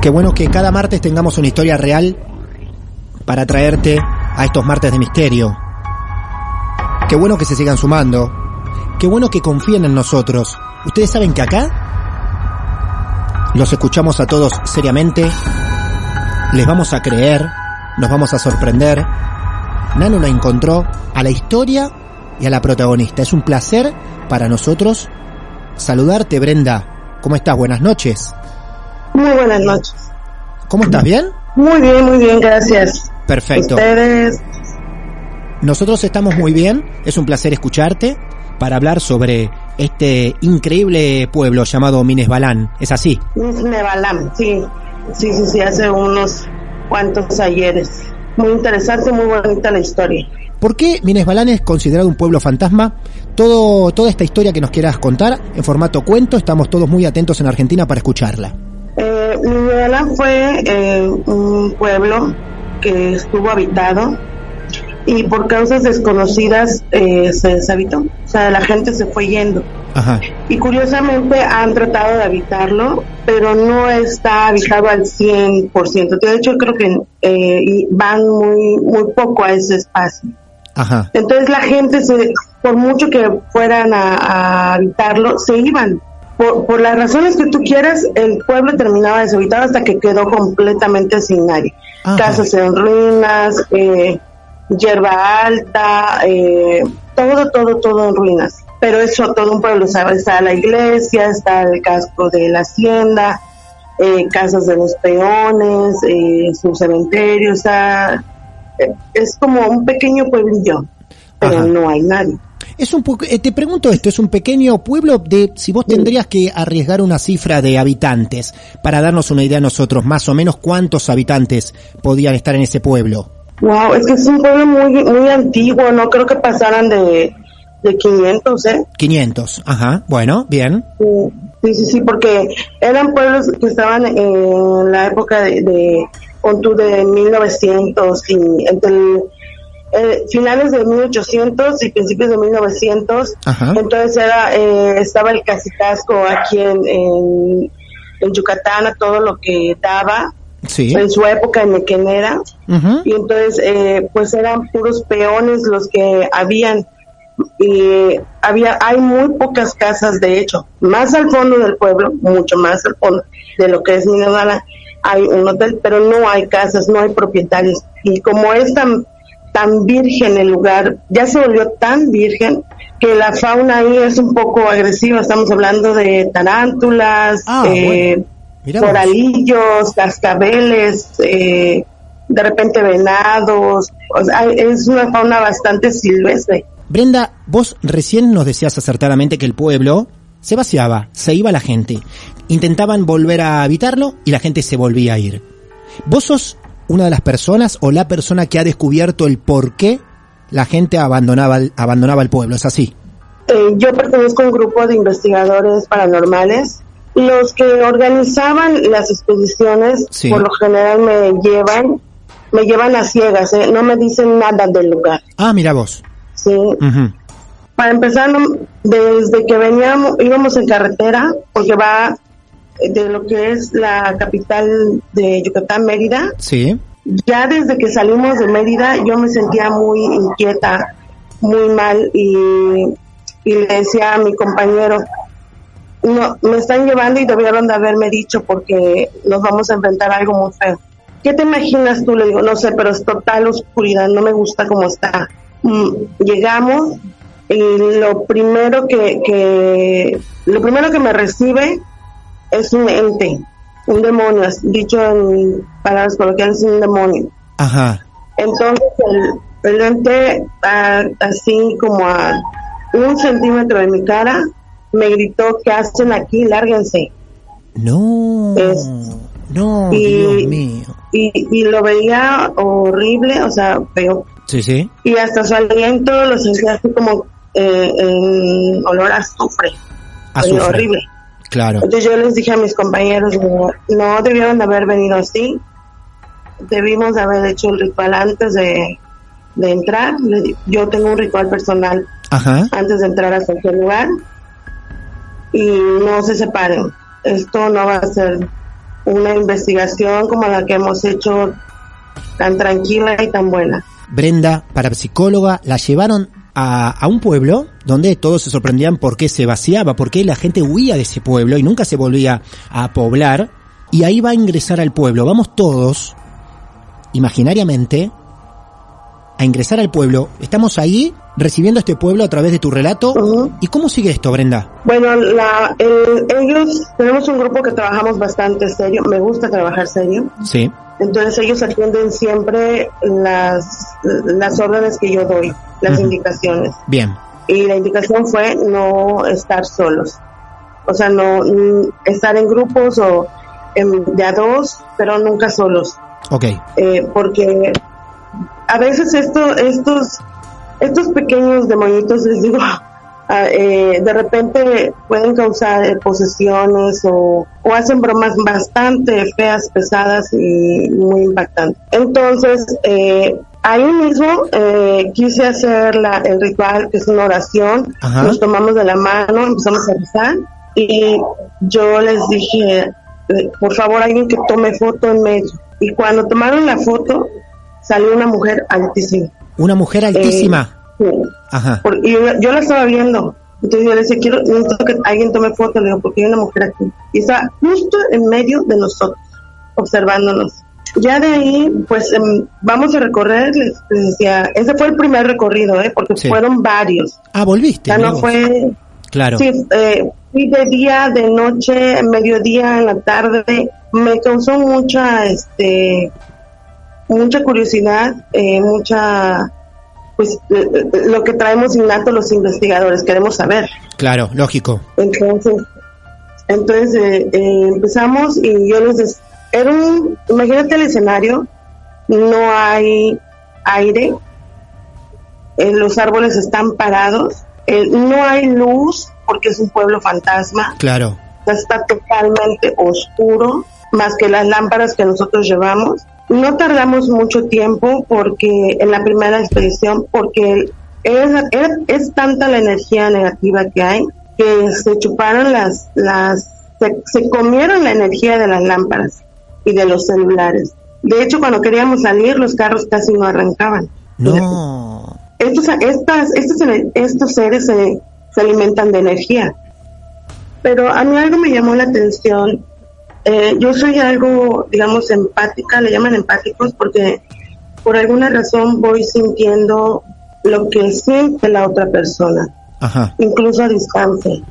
Qué bueno que cada martes tengamos una historia real para traerte a estos martes de misterio. Qué bueno que se sigan sumando. Qué bueno que confíen en nosotros. Ustedes saben que acá los escuchamos a todos seriamente. Les vamos a creer. Nos vamos a sorprender. Nano la encontró a la historia y a la protagonista. Es un placer para nosotros saludarte, Brenda. ¿Cómo estás? Buenas noches. Muy buenas noches. ¿Cómo estás? ¿Bien? Muy bien, muy bien, gracias. Perfecto. Ustedes, Nosotros estamos muy bien. Es un placer escucharte para hablar sobre este increíble pueblo llamado Minesbalán. ¿Es así? Nevalam, sí, sí, sí, sí, hace unos cuantos ayeres. Muy interesante, muy bonita la historia. ¿Por qué Minesbalán es considerado un pueblo fantasma? Todo, toda esta historia que nos quieras contar en formato cuento, estamos todos muy atentos en Argentina para escucharla. Nevalam fue eh, un pueblo que estuvo habitado y por causas desconocidas eh, se deshabitó. O sea, la gente se fue yendo. Ajá. Y curiosamente han tratado de habitarlo, pero no está habitado al 100%. De hecho, creo que eh, y van muy, muy poco a ese espacio. Ajá. Entonces la gente, se, por mucho que fueran a, a habitarlo, se iban. Por, por las razones que tú quieras, el pueblo terminaba deshabitado hasta que quedó completamente sin nadie. Ajá. Casas en ruinas, eh, hierba alta, eh, todo, todo, todo en ruinas. Pero eso, todo un pueblo, ¿sabes? Está la iglesia, está el casco de la hacienda, eh, casas de los peones, eh, su cementerio, o sea, es como un pequeño pueblillo, pero Ajá. no hay nadie. Es un eh, te pregunto esto, es un pequeño pueblo de, si vos tendrías que arriesgar una cifra de habitantes, para darnos una idea a nosotros, más o menos cuántos habitantes podían estar en ese pueblo. Wow, es que es un pueblo muy, muy antiguo, no creo que pasaran de, de 500, ¿eh? 500, ajá, bueno, bien. Sí, sí, sí, porque eran pueblos que estaban en la época de, de, de 1900 y entre el- eh, finales de 1800 y principios de 1900. Ajá. Entonces era, eh, estaba el casicasco aquí en, en, en Yucatán, a todo lo que daba Sí. en su época en Mequenera, Ujú. y entonces eh, pues eran puros peones los que habían y había hay muy pocas casas de hecho más al fondo del pueblo mucho más al fondo de lo que es Minadala hay un hotel pero no hay casas no hay propietarios y como es tan tan virgen el lugar ya se volvió tan virgen que la fauna ahí es un poco agresiva estamos hablando de tarántulas Ah, eh, bueno. Vos. coralillos, cascabeles, eh, de repente venados, o sea, es una fauna bastante silvestre. Brenda, vos recién nos decías acertadamente que el pueblo se vaciaba, se iba la gente. Intentaban volver a habitarlo y la gente se volvía a ir. ¿Vos sos una de las personas o la persona que ha descubierto el por qué la gente abandonaba, el- abandonaba el pueblo? ¿Es así? Eh, yo pertenezco a un grupo de investigadores paranormales. Los que organizaban las expediciones, Sí. por lo general me llevan, me llevan a ciegas, ¿eh? no me dicen nada del lugar. Ah, mira vos. Sí. Para empezar, desde que veníamos, íbamos en carretera, porque va de lo que es la capital de Yucatán, Mérida, Sí. ya desde que salimos de Mérida yo me sentía muy inquieta, muy mal y, y le decía a mi compañero, no, me están llevando y debieron de haberme dicho porque nos vamos a enfrentar a algo muy feo. ¿Qué te imaginas tú? Le digo, no sé, pero es total oscuridad, no me gusta cómo está. Mm, llegamos y lo primero que, que lo primero que me recibe es un ente, un demonio, dicho en palabras coloquiales, un demonio. Ajá. Entonces el, el ente, a- así como a un centímetro de mi cara, me gritó, ¿qué hacen aquí? Lárguense. No. Es- No, y- Dios mío. Y, y lo veía horrible, o sea, feo. Sí, sí. Y hasta su aliento lo sentía así como eh, en olor a azufre. Azufre. Horrible. Claro. Entonces yo les dije a mis compañeros, no debieron de haber venido así, debimos de haber hecho el ritual antes de, de entrar. Yo tengo un ritual personal Ajá. antes de entrar a cualquier lugar y no se separen. Esto no va a ser una investigación como la que hemos hecho tan tranquila y tan buena. Brenda, parapsicóloga, la llevaron a, a un pueblo donde todos se sorprendían por qué se vaciaba, por qué la gente huía de ese pueblo y nunca se volvía a poblar. Y ahí va a ingresar al pueblo. Vamos todos, imaginariamente, a ingresar al pueblo. Estamos ahí recibiendo este pueblo a través de tu relato. ¿Y cómo sigue esto, Brenda? Bueno, la, el- ellos, tenemos un grupo que trabajamos bastante serio, me gusta trabajar serio, Sí. Entonces ellos atienden siempre las, las órdenes que yo doy, las indicaciones. Bien. Y la indicación fue no estar solos, o sea, no mm, estar en grupos o en- de a dos, pero nunca solos. Ok. eh, porque a veces esto, estos, estos pequeños demonitos, les digo, eh, de repente pueden causar eh, posesiones o, o hacen bromas bastante feas, pesadas y muy impactantes. Entonces, eh, ahí mismo eh, quise hacer la, el ritual, que es una oración, Ajá. nos tomamos de la mano, empezamos a rezar y yo les dije, eh, por favor, alguien que tome foto en medio. Y cuando tomaron la foto, salió una mujer altísima. Una mujer altísima. Ajá. Por- y yo, yo la estaba viendo. Entonces yo le decía, quiero, necesito que alguien tome foto, le digo, porque hay una mujer aquí. Y está justo en medio de nosotros, observándonos. Ya de ahí, pues em, vamos a recorrer, les, les decía, ese fue el primer recorrido, ¿eh? porque Sí. fueron varios. Ah, volviste. Ya no vos. fue, Claro. Sí, eh, fui de día, de noche, en mediodía, en la tarde. Me causó mucha, este, mucha curiosidad, eh, mucha, pues, eh, eh, lo que traemos innato los investigadores, queremos saber. Claro, lógico. Entonces, entonces eh, eh, empezamos y yo les des- era un, imagínate el escenario, no hay aire, eh, los árboles están parados, no hay luz porque es un pueblo fantasma, Claro. está totalmente oscuro, más que las lámparas que nosotros llevamos. No tardamos mucho tiempo porque en la primera expedición, porque es, es, es tanta la energía negativa que hay que se chuparon las, las, se, se comieron la energía de las lámparas. y de los celulares. De hecho, cuando queríamos salir, los carros casi no arrancaban. No. Estos, estas, estos, estos seres se, se alimentan de energía. Pero a mí algo me llamó la atención. Eh, yo soy algo, digamos, empática, le llaman empáticos porque por alguna razón voy sintiendo lo que siente la otra persona, Ajá. incluso a distancia.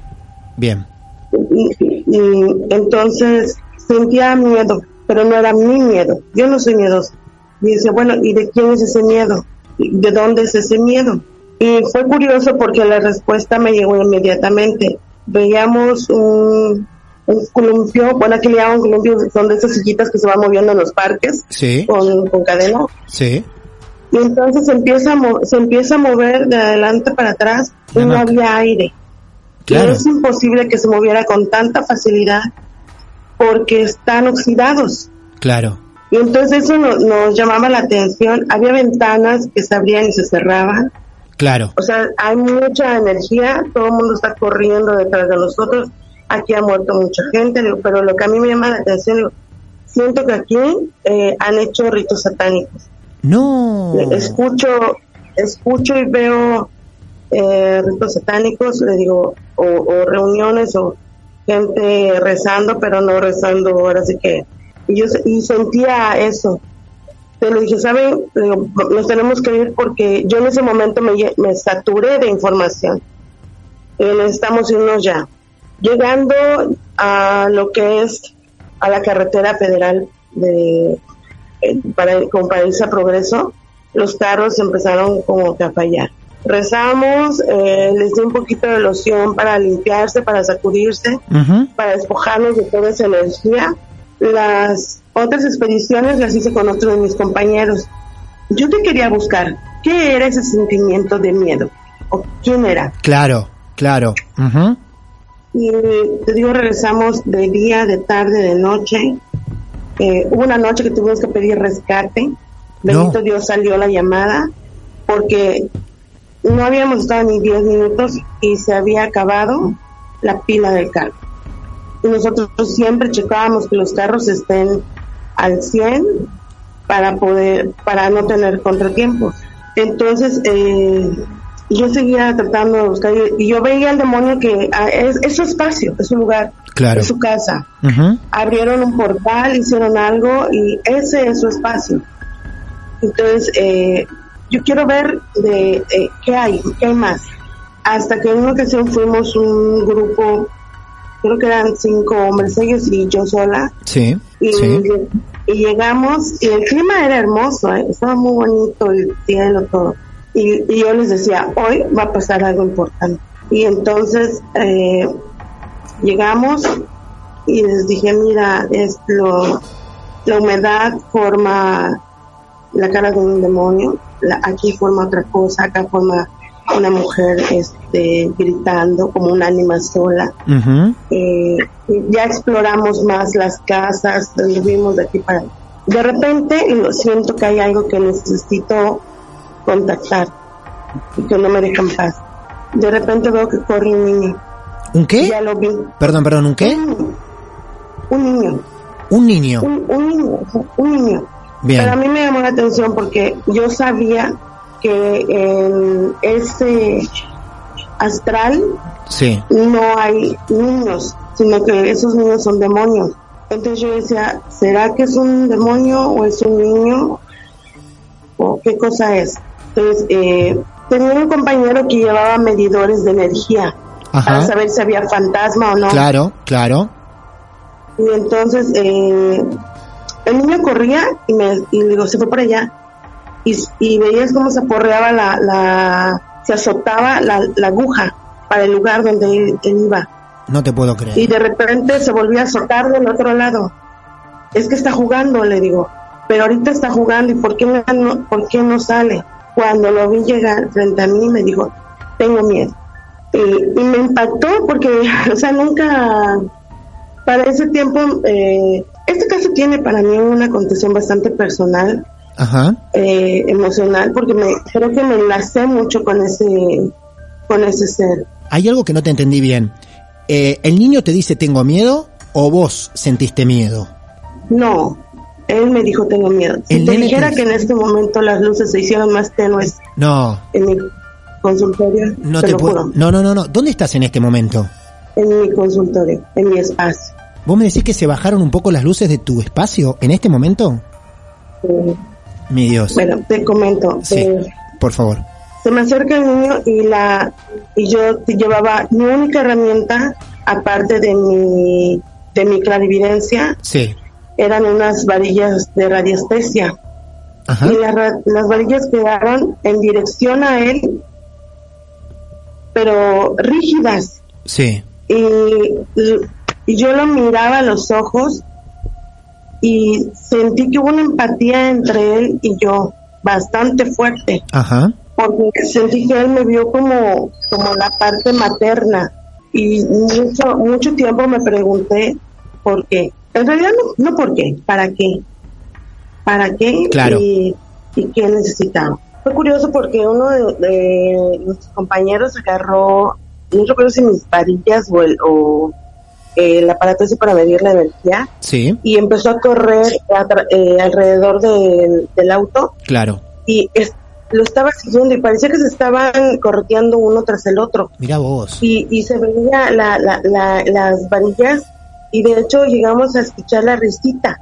Bien. Y, y entonces sentía miedo, pero no era mi miedo. Yo no soy miedosa. Y dice, bueno, ¿y de quién es ese miedo? ¿De dónde es ese miedo? Y fue curioso porque la respuesta me llegó inmediatamente. Veíamos un, un columpio, bueno, aquí le llaman columpio, son de esas sillitas que se van moviendo en los parques Sí. con, con cadena. Sí. Y entonces se empieza, a se empieza a mover de adelante para atrás y no había aire. Claro. Y es imposible que se moviera con tanta facilidad porque están oxidados. Claro. Y entonces eso no- nos llamaba la atención. Había ventanas que se abrían y se cerraban. Claro. O sea, hay mucha energía, todo el mundo está corriendo detrás de nosotros. Aquí ha muerto mucha gente, digo, pero lo que a mí me llama la atención, siento que aquí eh, han hecho ritos satánicos. No. Escucho, escucho y veo eh, ritos satánicos, le digo, o, o reuniones o gente rezando, pero no rezando ahora sí que. Y yo y sentía eso. Te lo dije, ¿saben? Le digo, nos tenemos que ir porque yo en ese momento me, saturé de información. Y necesitamos irnos ya. Llegando a lo que es a la carretera federal de eh, para irse a progreso, los carros empezaron como que a fallar. Rezamos, eh, les di un poquito de loción para limpiarse, para sacudirse, para despojarnos de toda esa energía. Las otras expediciones las hice con otros de mis compañeros. Yo te quería buscar, ¿qué era ese sentimiento de miedo? ¿O quién era? Claro. Claro. Y te digo, regresamos de día, de tarde, de noche. Eh, hubo una noche que tuvimos que pedir rescate. Bendito No. Dios salió la llamada porque no habíamos estado ni 10 minutos y se había acabado la pila del carro. Y nosotros siempre checábamos que los carros estén al 100 para poder, para no tener contratiempos. Entonces, eh, yo seguía tratando de buscar y yo veía al demonio que ah, es, es su espacio, es su lugar, Claro. es su casa. Abrieron un portal, hicieron algo y ese es su espacio. Entonces, eh, yo quiero ver de eh, qué hay, qué hay más. Hasta que en una ocasión fuimos un grupo, creo que eran cinco hombres, ellos y yo sola, Sí. y, Sí. y llegamos y el clima era hermoso, ¿eh? estaba muy bonito el cielo, todo. Y, y yo les decía, hoy va a pasar algo importante. Y entonces eh, llegamos y les dije, mira, es lo, la humedad forma la cara de un demonio, la- aquí forma otra cosa, acá forma una mujer este, gritando como un ánima sola eh, ya exploramos más las casas, vimos de aquí para. De repente lo siento que hay algo que necesito contactar y que no me deja en paz. De repente veo que corre un niño. ¿Un qué? Ya lo vi. Perdón, perdón, ¿un qué? Un niño. Un niño. Un, un niño. Un niño. Bien. Pero a mí me llamó la atención porque yo sabía que en ese astral Sí. no hay niños, sino que esos niños son demonios. Entonces yo decía, ¿será que es un demonio o es un niño? ¿O qué cosa es? Entonces, eh, tenía un compañero que llevaba medidores de energía para saber si había fantasma o no. Claro, claro. Y entonces eh, el niño corría y me y le digo, se fue por allá. Y, y veías cómo se aporreaba la, la se azotaba la, la aguja para el lugar donde él, él iba. No te puedo Y creer. de repente se volvió a azotar del otro lado. Es que está jugando, le digo. Pero ahorita está jugando y ¿por qué no, por qué no sale? Cuando lo vi llegar frente a mí me dijo, tengo miedo. Y, y me impactó porque, o sea, nunca, para ese tiempo, eh, este caso tiene para mí una condición bastante personal, Ajá. eh, emocional, porque me, creo que me enlacé mucho con ese, con ese ser. Hay algo que no te entendí bien. Eh, ¿El niño te dice tengo miedo o vos sentiste miedo? No, él me dijo tengo miedo. Si te dijera te- que en este momento las luces se hicieron más tenues No, en mi consultorio, no te, te lo puedo. juro, No, no, no, no. ¿Dónde estás en este momento? en mi consultorio, en mi espacio. ¿Vos me decís que se bajaron un poco las luces de tu espacio en este momento? Eh, Mi Dios. bueno, te comento. Sí, eh, por favor. se me acerca el niño y la y yo te llevaba mi única herramienta aparte de mi de mi clarividencia Sí. Eran unas varillas de radiestesia Ajá. y las, ra- las varillas quedaron en dirección a él pero rígidas Sí. y, y yo lo miraba a los ojos y sentí que hubo una empatía entre él y yo bastante fuerte Ajá. porque sentí que él me vio como, como la parte materna y mucho, mucho tiempo me pregunté por qué. En realidad no, no por qué, para qué. ¿Para qué? Claro. Y, y qué necesitaba. Fue curioso porque uno de, de nuestros compañeros agarró, no recuerdo si mis varillas o el, o el aparato ese para medir la energía Sí. y empezó a correr eh, alrededor del- del auto Claro. y es- lo estaba siguiendo y parecía que se estaban correteando uno tras el otro Mira vos. y, y se veía la, la, la- las varillas y de hecho llegamos a escuchar la risita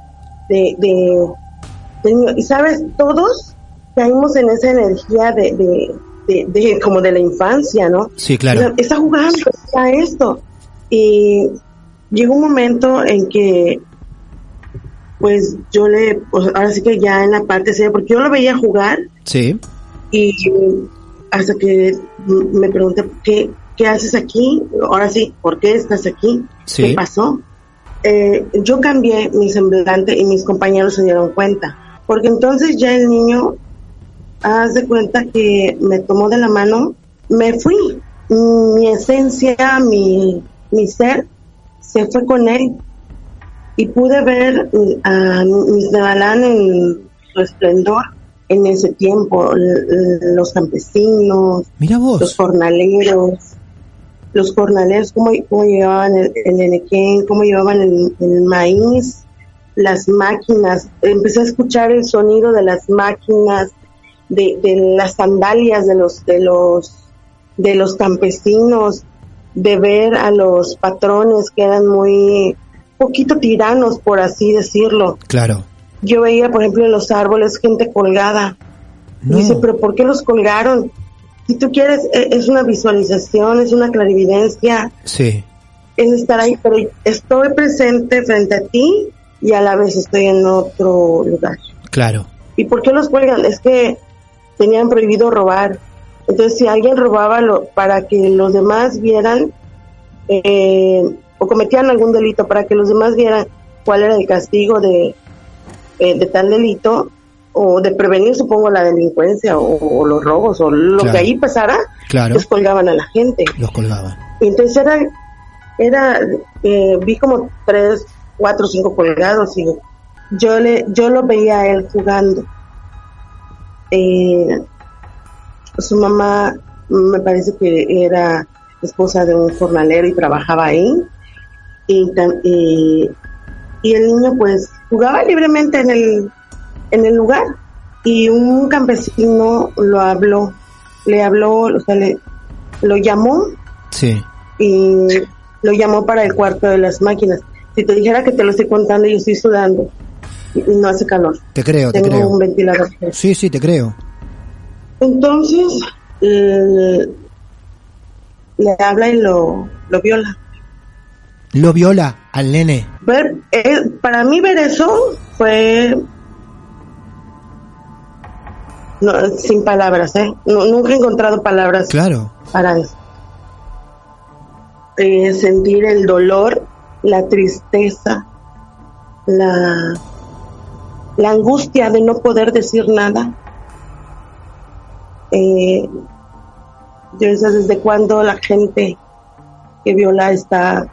de, de, y sabes todos caímos en esa energía de, de, de- de- como de la infancia no Sí, claro. está jugando está esto. Y llegó un momento en que pues yo le pues, ahora sí que ya en la parte seria porque yo lo veía jugar. Sí. y hasta que me pregunté qué qué haces aquí ahora sí por qué estás aquí Sí. qué pasó Eh, yo cambié mi semblante y mis compañeros se dieron cuenta porque entonces ya el niño haz de cuenta que me tomó de la mano me fui. Mi esencia mi mi ser se fue con él y pude ver a mis Nevalán en su esplendor en ese tiempo, los campesinos, Mira los jornaleros, los jornaleros, cómo, cómo llevaban el, el enequén, cómo llevaban el, el maíz, las máquinas, empecé a escuchar el sonido de las máquinas, de, de las sandalias de los, de los, de los campesinos, de ver a los patrones que eran muy poquito tiranos, por así decirlo. Claro. Yo veía, por ejemplo, en los árboles gente colgada. No. Dice, pero ¿por qué los colgaron? Si tú quieres, e- es una visualización, es una clarividencia, Sí. es estar ahí, pero estoy presente frente a ti y a la vez estoy en otro lugar. Claro. ¿Y por qué los cuelgan? Es que tenían prohibido robar. Entonces, si alguien robaba lo, para que los demás vieran, eh, o cometían algún delito, para que los demás vieran cuál era el castigo de, eh, de tal delito, o de prevenir, supongo, la delincuencia o, o los robos, o lo Claro. que ahí pasara, Claro. les colgaban a la gente. Los colgaban. Y entonces era, era eh, vi como tres, cuatro, cinco colgados y yo le, yo lo veía a él jugando. Eh, su mamá me parece que era esposa de un jornalero y trabajaba ahí. Y, tam- y, y el niño pues jugaba libremente en el, en el lugar. Y un campesino lo habló, le habló, o sea, le, lo llamó Sí. y lo llamó para el cuarto de las máquinas. Si te dijera que te lo estoy contando, yo estoy sudando y no hace calor. Te creo, te Tengo creo. un ventilador. Sí, sí, te creo. Entonces, eh, le habla y lo, lo viola. Lo viola al nene. Ver, eh, para mí ver eso fue no, sin palabras, ¿eh? No- nunca he encontrado palabras Claro. para eso. Eh, sentir el dolor, la tristeza, la, la angustia de no poder decir nada. Eh, yo sé desde cuándo la gente que viola está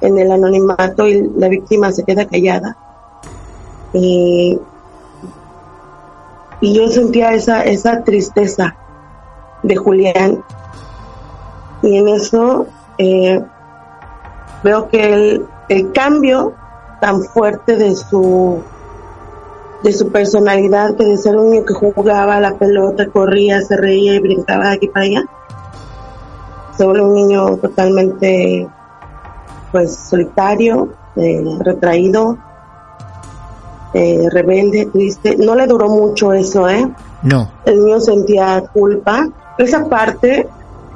en el anonimato y la víctima se queda callada. Eh, y yo sentía esa, esa tristeza de Julián. Y en eso eh, veo que el, el cambio tan fuerte de su de su personalidad que de ser un niño que jugaba la pelota, corría, se reía y brincaba de aquí para allá. Se un niño totalmente pues solitario, eh, retraído, eh, rebelde, triste. No le duró mucho eso, ¿eh? No. El niño sentía culpa. Esa parte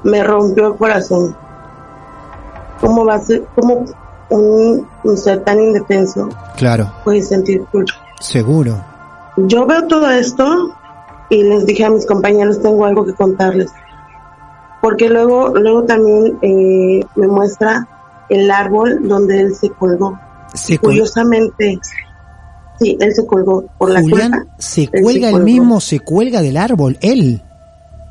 me rompió el corazón. ¿Cómo va a ser, cómo un, un ser tan indefenso Claro, puede sentir culpa? seguro. Yo veo todo esto y les dije a mis compañeros tengo algo que contarles. Porque luego, luego también eh, me muestra el árbol donde él se colgó. Se col- Curiosamente, sí, él se colgó por la Julián culpa. se Él cuelga él mismo, se cuelga del árbol, él.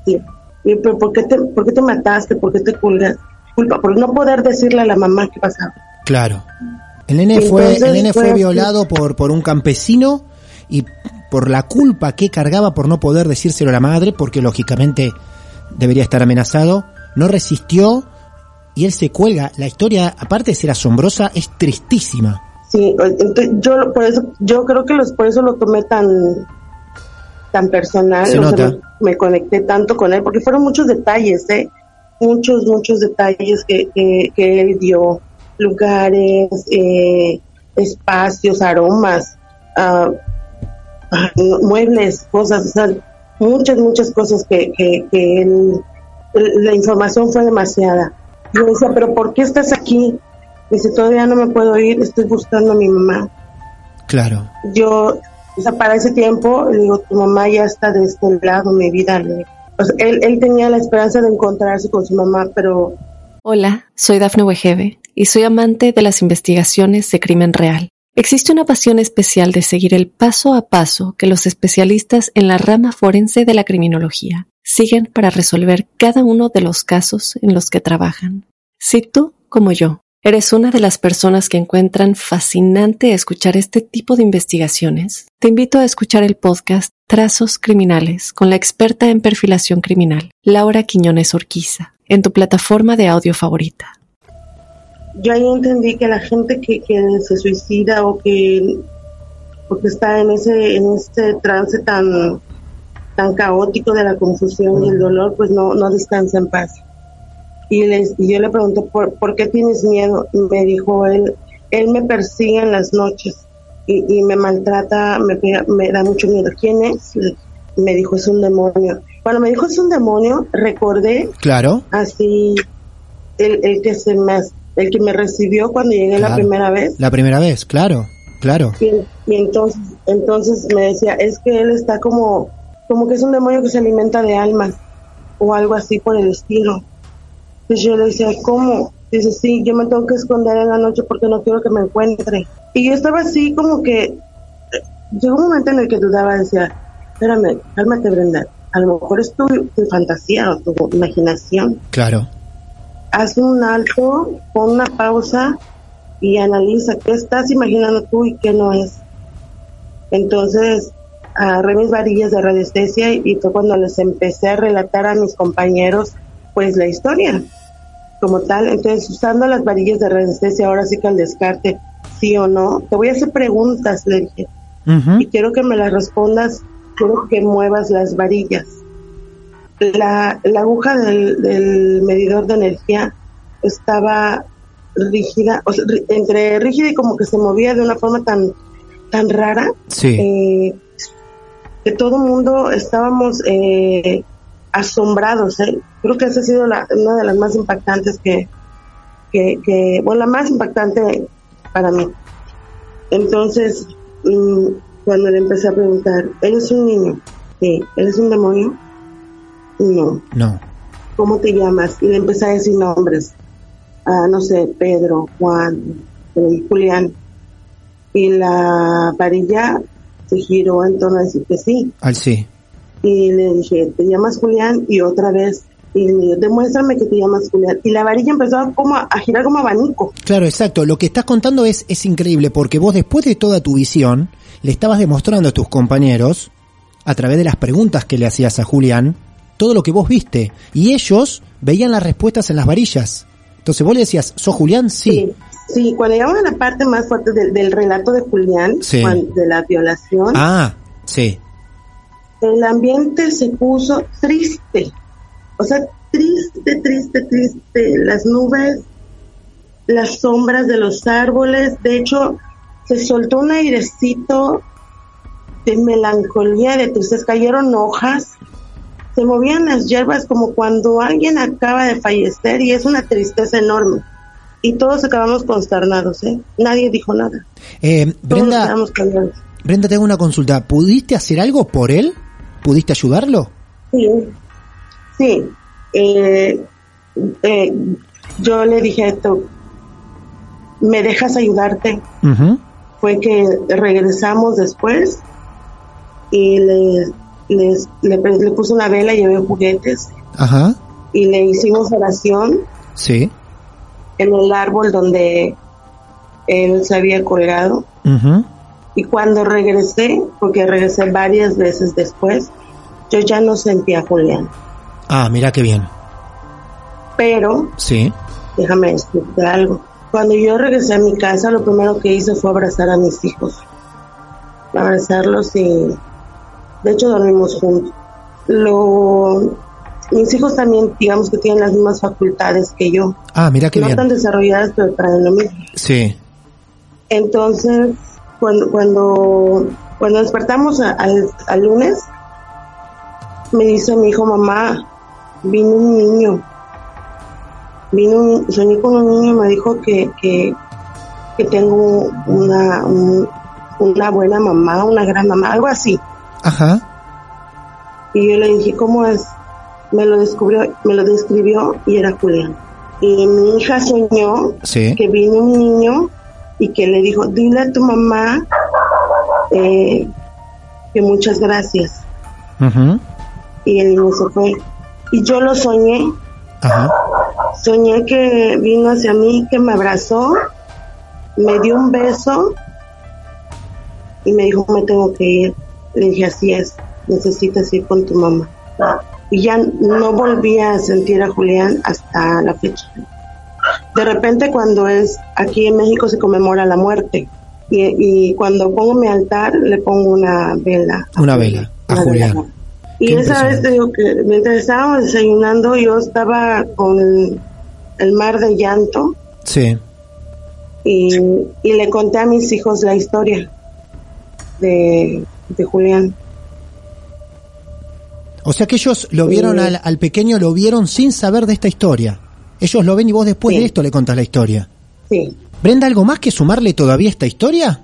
Sí. Y, pero ¿por qué, te, ¿Por qué te mataste? ¿Por qué te colgas? Culpa, por no poder decirle a la mamá qué pasaba. Claro. El nene fue, el nene fue fue así. violado por, por un campesino y por la culpa que cargaba por no poder decírselo a la madre, porque lógicamente debería estar amenazado, no resistió y él se cuelga. La historia, aparte de ser asombrosa, es tristísima. Sí, entonces yo por eso yo creo que los por eso lo tomé tan tan personal, Se o sea, nota. me, me conecté tanto con él porque fueron muchos detalles, ¿eh? Muchos muchos detalles que que, que él dio, lugares, eh, espacios, aromas, ah, muebles, cosas, o sea, muchas muchas cosas que que, que él la información fue demasiada. Yo decía, pero ¿por qué estás aquí? Dice, todavía no me puedo ir, estoy buscando a mi mamá. Claro. Yo, o sea, para ese tiempo, le digo, tu mamá ya está de este lado, mi vida. Le- o sea, él, él tenía la esperanza de encontrarse con su mamá, pero Hola, soy Dafne Wegebe y soy amante de las investigaciones de crimen real. Existe una pasión especial de seguir el paso a paso que los especialistas en la rama forense de la criminología siguen para resolver cada uno de los casos en los que trabajan. Si tú, como yo, eres una de las personas que encuentran fascinante escuchar este tipo de investigaciones, te invito a escuchar el podcast Trazos Criminales con la experta en perfilación criminal, Laura Quiñones Orquiza, en tu plataforma de audio favorita. yo ahí entendí que la gente que, se suicida o que, está en ese, ese trance tan, tan caótico de la confusión y el dolor, pues no, no descansa en paz. Y, les, y yo le pregunté, ¿por, ¿por qué tienes miedo? Y me dijo él, él me persigue en las noches y, y me maltrata, me, pega- me da mucho miedo. ¿Quién es? Me dijo, es un demonio. Cuando me dijo es un demonio, recordé Claro. así el, el que se me el que me recibió cuando llegué la primera vez La primera vez, claro. Claro. y, y entonces entonces me decía es que él está como como que es un demonio que se alimenta de almas o algo así por el estilo entonces yo le decía cómo dice sí yo me tengo que esconder en la noche porque no quiero que me encuentre. Y yo estaba así como que llegó un momento en el que dudaba decía espérame cálmate Brenda. A lo mejor es tu, tu fantasía o tu imaginación. Claro. haz un alto, pon una pausa y analiza qué estás imaginando tú y qué no es. Entonces, agarré mis varillas de radiestesia y fue cuando les empecé a relatar a mis compañeros, pues, la historia como tal. Entonces, usando las varillas de radiestesia, ahora sí que al descarte, sí o no, te voy a hacer preguntas, le dije, y quiero que me las respondas, quiero que muevas las varillas. La, la aguja del, del medidor de energía estaba rígida, o sea, entre rígida y como que se movía de una forma tan, tan rara, Sí. eh, que todo el mundo estábamos eh, asombrados. ¿eh? Creo que esa ha sido la, una de las más impactantes que, que, que, bueno, la más impactante para mí. Entonces, mm, cuando le empecé a preguntar, ¿él es un niño? Sí. ¿Él es un demonio? No. No. ¿Cómo te llamas? Y le empecé a decir nombres. Ah, no sé, Pedro, Juan, eh, Julián. Y la varilla se giró en torno a decir que sí. Al sí. Y le dije, ¿te llamas Julián? Y otra vez. Y le dije, demuéstrame que te llamas Julián. Y la varilla empezó a como a, a girar como abanico. Claro, exacto. Lo que estás contando es, es increíble porque vos después de toda tu visión le estabas demostrando a tus compañeros, a través de las preguntas que le hacías a Julián, todo lo que vos viste. Y ellos veían las respuestas en las varillas. Entonces vos le decías, ¿sos Julián? Sí. Sí, cuando llegamos a la parte más fuerte del, del relato de Julián, Sí. de la violación, Ah, sí. El ambiente se puso triste. O sea, triste, triste, triste. Las nubes, las sombras de los árboles. De hecho, se soltó un airecito de melancolía, de tristeza. Cayeron hojas. Se movían las hierbas como cuando alguien acaba de fallecer y es una tristeza enorme. Y todos acabamos consternados, ¿eh? Nadie dijo nada. Eh, Brenda. Brenda, te hago una consulta. ¿Pudiste hacer algo por él? ¿Pudiste ayudarlo? Sí, sí. Eh, eh, yo le dije esto, ¿me dejas ayudarte? Fue que regresamos después y le, les- le, le puse una vela, llevé juguetes Ajá. y le hicimos oración Sí. en el árbol donde él se había colgado. Ujú. Y cuando regresé, porque regresé varias veces después, yo ya no sentía a Julián. Ah, mira qué bien. Pero Sí. déjame decirte algo. Cuando yo regresé a mi casa, lo primero que hice fue abrazar a mis hijos. Abrazarlos y, de hecho, dormimos juntos. Lo, mis hijos también, digamos que tienen las mismas facultades que yo. Ah, mira qué no bien. tan desarrolladas, pero traen lo mismo. Sí. Entonces, cuando, cuando, cuando despertamos a- al, al lunes, me dice mi hijo, mamá, vino un niño. Vino un, soñé con un niño y me dijo que, que, que tengo una, un- una buena mamá, una gran mamá, algo así. Ajá. Y yo le dije, ¿cómo es? Me lo descubrió, me lo describió y era Julián. Y mi hija soñó Sí. que vino un niño y que le dijo, dile a tu mamá eh, que muchas gracias. Y el niño se fue. Y yo lo soñé, Ajá. soñé que vino hacia mí, que me abrazó, me dio un beso y me dijo, me tengo que ir. Le dije, así es, necesitas ir con tu mamá. Y ya no volví a sentir a Julián hasta la fecha. De repente cuando es aquí en México se conmemora la muerte y, y cuando pongo mi altar le pongo una vela. Una vela, a una Julián. vela. Y esa vez te digo que mientras estábamos desayunando yo estaba con el, el mar de llanto Sí. y, y le conté a mis hijos la historia de, de Julián. O sea que ellos lo vieron al, al pequeño, lo vieron sin saber de esta historia. Ellos lo ven y vos después Sí. de esto le contás la historia. Sí. Brenda, ¿algo más que sumarle todavía a esta historia?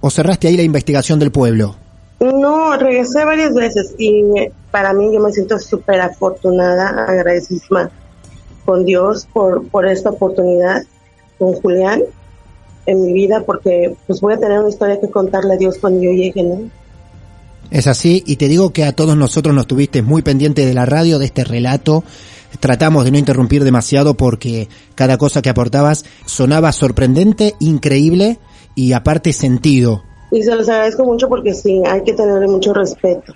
¿O cerraste ahí la investigación del pueblo? No, regresé varias veces y eh, para mí yo me siento súper afortunada, agradecidísima con Dios por, por esta oportunidad, con Julián en mi vida, porque pues voy a tener una historia que contarle a Dios cuando yo llegue, ¿no? Es así, y te digo que a todos nosotros nos tuviste muy pendiente de la radio, de este relato. Tratamos de no interrumpir demasiado porque cada cosa que aportabas sonaba sorprendente, increíble y aparte sentido. Y se los agradezco mucho porque sí, hay que tenerle mucho respeto.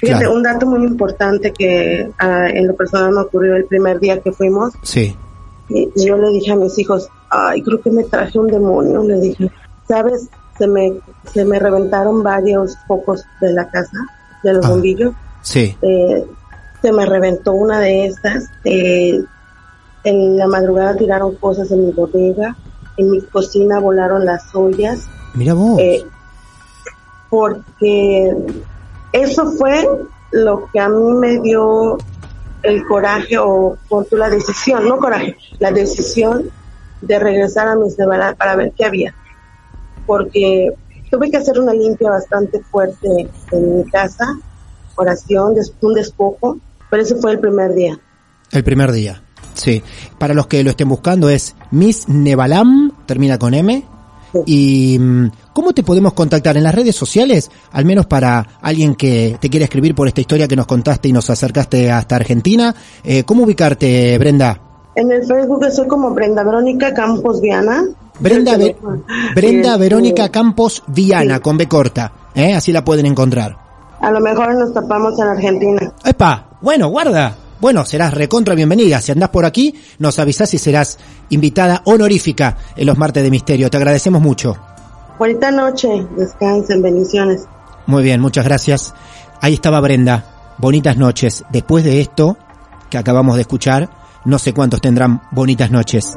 Fíjate, Claro. un dato muy importante que ah, en lo personal me ocurrió el primer día que fuimos, Sí. y yo le dije a mis hijos, ay, creo que me traje un demonio, le dije, ¿sabes? Se me, se me reventaron varios focos de la casa, de los Ah. bombillos, Sí. eh, se me reventó una de estas, eh, en la madrugada tiraron cosas en mi bodega, en mi cocina volaron las ollas, Mira vos. eh, porque eso fue lo que a mí me dio el coraje o por tu la decisión, no coraje, la decisión de regresar a mis Nevada para ver qué había. Porque tuve que hacer una limpia bastante fuerte en mi casa, oración, un despojo, pero ese fue el primer día. El primer día. Sí. Para los que lo estén buscando es Miss Nevalam, termina con M. Y mm, ¿cómo te podemos contactar en las redes sociales? Al menos para alguien que te quiera escribir por esta historia que nos contaste y nos acercaste hasta Argentina. Eh, ¿Cómo ubicarte, Brenda? En el Facebook soy como Brenda Verónica Campos Viana. Brenda, Brenda Este, Verónica Campos Viana, sí. con B corta. ¿eh? Así la pueden encontrar. A lo mejor nos tapamos en Argentina. ¡Epa! Bueno, guarda. bueno, serás recontra bienvenida. Si andás por aquí, nos avisás y serás invitada honorífica en los martes de misterio. Te agradecemos mucho. Bonita noche, descansen, bendiciones. Muy bien, muchas gracias. Ahí estaba Brenda. Bonitas noches. Después de esto que acabamos de escuchar, no sé cuántos tendrán bonitas noches.